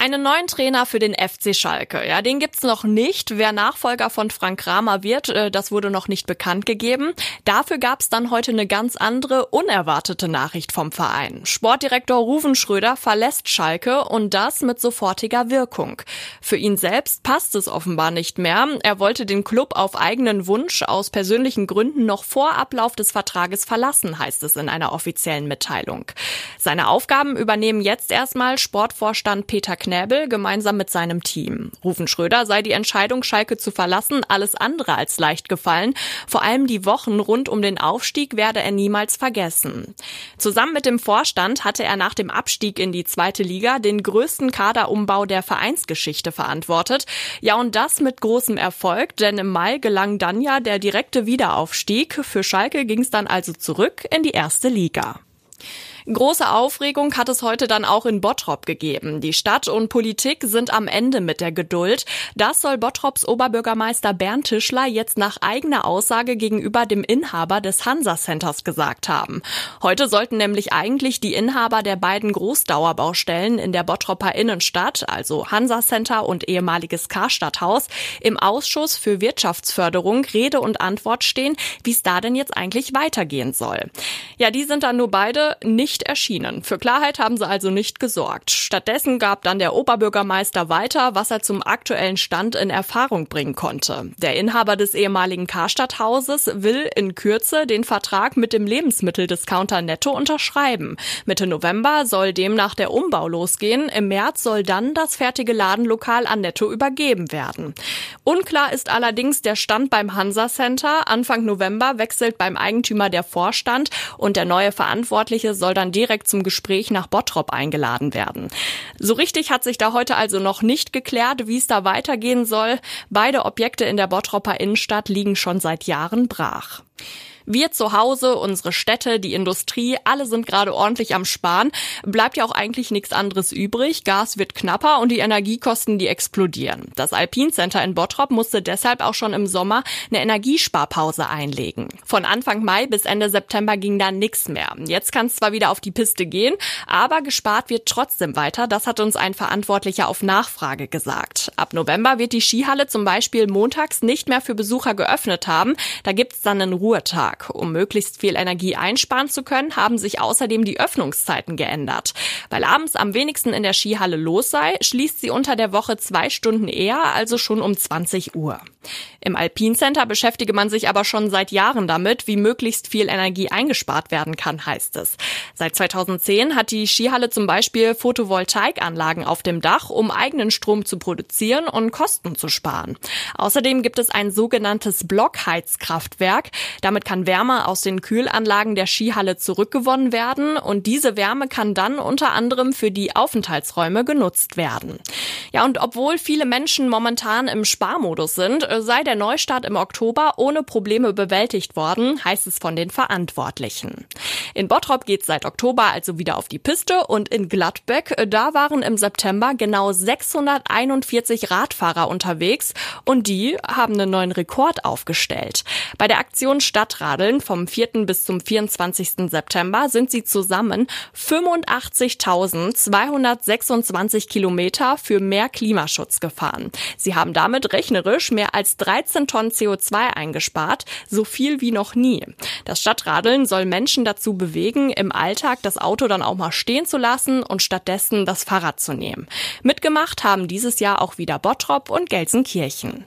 Einen neuen Trainer für den FC Schalke. Ja, den gibt's noch nicht. Wer Nachfolger von Frank Kramer wird, äh, das wurde noch nicht bekannt gegeben. Dafür gab's dann heute eine ganz andere, unerwartete Nachricht vom Verein. Sportdirektor Ruven Schröder verlässt Schalke und das mit sofortiger Wirkung. Für ihn selbst passt es offenbar nicht mehr. Er wollte den Club auf eigenen Wunsch aus persönlichen Gründen noch vor Ablauf des Vertrages verlassen, heißt es in einer offiziellen Mitteilung. Seine Aufgaben übernehmen jetzt erstmal Sportvorstand Peter Knäbel gemeinsam mit seinem Team. Rufen Schröder sei die Entscheidung, Schalke zu verlassen, alles andere als leicht gefallen. Vor allem die Wochen rund um den Aufstieg werde er niemals vergessen. Zusammen mit dem Vorstand hatte er nach dem Abstieg in die zweite Liga den größten Kaderumbau der Vereinsgeschichte verantwortet. Ja, und das mit großem Erfolg, denn im Mai gelang dann ja der direkte Wiederaufstieg. Für Schalke ging es dann also zurück in die erste Liga. Große Aufregung hat es heute dann auch in Bottrop gegeben. Die Stadt und Politik sind am Ende mit der Geduld. Das soll Bottrops Oberbürgermeister Bernd Tischler jetzt nach eigener Aussage gegenüber dem Inhaber des Hansa Centers gesagt haben. Heute sollten nämlich eigentlich die Inhaber der beiden Großdauerbaustellen in der Bottropper Innenstadt, also Hansa Center und ehemaliges Karstadthaus, im Ausschuss für Wirtschaftsförderung Rede und Antwort stehen, wie es da denn jetzt eigentlich weitergehen soll. Ja, die sind dann nur beide nicht nicht erschienen. Für Klarheit haben sie also nicht gesorgt. Stattdessen gab dann der Oberbürgermeister weiter, was er zum aktuellen Stand in Erfahrung bringen konnte. Der Inhaber des ehemaligen Karstadthauses will in Kürze den Vertrag mit dem Lebensmitteldiscounter Netto unterschreiben. Mitte November soll demnach der Umbau losgehen. Im März soll dann das fertige Ladenlokal an Netto übergeben werden. Unklar ist allerdings der Stand beim Hansa Center. Anfang November wechselt beim Eigentümer der Vorstand und der neue Verantwortliche soll dann dann direkt zum Gespräch nach Bottrop eingeladen werden. So richtig hat sich da heute also noch nicht geklärt, wie es da weitergehen soll. Beide Objekte in der Bottropper Innenstadt liegen schon seit Jahren brach. Wir zu Hause, unsere Städte, die Industrie, alle sind gerade ordentlich am Sparen. Bleibt ja auch eigentlich nichts anderes übrig. Gas wird knapper und die Energiekosten, die explodieren. Das Alpine Center in Bottrop musste deshalb auch schon im Sommer eine Energiesparpause einlegen. Von Anfang Mai bis Ende September ging da nichts mehr. Jetzt kann es zwar wieder auf die Piste gehen, aber gespart wird trotzdem weiter. Das hat uns ein Verantwortlicher auf Nachfrage gesagt. Ab November wird die Skihalle zum Beispiel montags nicht mehr für Besucher geöffnet haben. Da gibt's dann einen Ruhetag. Tag. Um möglichst viel Energie einsparen zu können, haben sich außerdem die Öffnungszeiten geändert. Weil abends am wenigsten in der Skihalle los sei, schließt sie unter der Woche zwei Stunden eher, also schon um 20 Uhr. Im Alpine beschäftige man sich aber schon seit Jahren damit, wie möglichst viel Energie eingespart werden kann, heißt es. Seit 2010 hat die Skihalle zum Beispiel Photovoltaikanlagen auf dem Dach, um eigenen Strom zu produzieren und Kosten zu sparen. Außerdem gibt es ein sogenanntes Blockheizkraftwerk. Damit kann Wärme aus den Kühlanlagen der Skihalle zurückgewonnen werden und diese Wärme kann dann unter anderem für die Aufenthaltsräume genutzt werden. Ja, und obwohl viele Menschen momentan im Sparmodus sind, sei der Neustart im Oktober ohne Probleme bewältigt worden, heißt es von den Verantwortlichen. In Bottrop geht es seit Oktober also wieder auf die Piste und in Gladbeck, da waren im September genau 641 Radfahrer unterwegs und die haben einen neuen Rekord aufgestellt. Bei der Aktion Stadtrad Radeln vom 4. bis zum 24. September sind sie zusammen 85.226 Kilometer für mehr Klimaschutz gefahren. Sie haben damit rechnerisch mehr als 13 Tonnen CO2 eingespart, so viel wie noch nie. Das Stadtradeln soll Menschen dazu bewegen, im Alltag das Auto dann auch mal stehen zu lassen und stattdessen das Fahrrad zu nehmen. Mitgemacht haben dieses Jahr auch wieder Bottrop und Gelsenkirchen.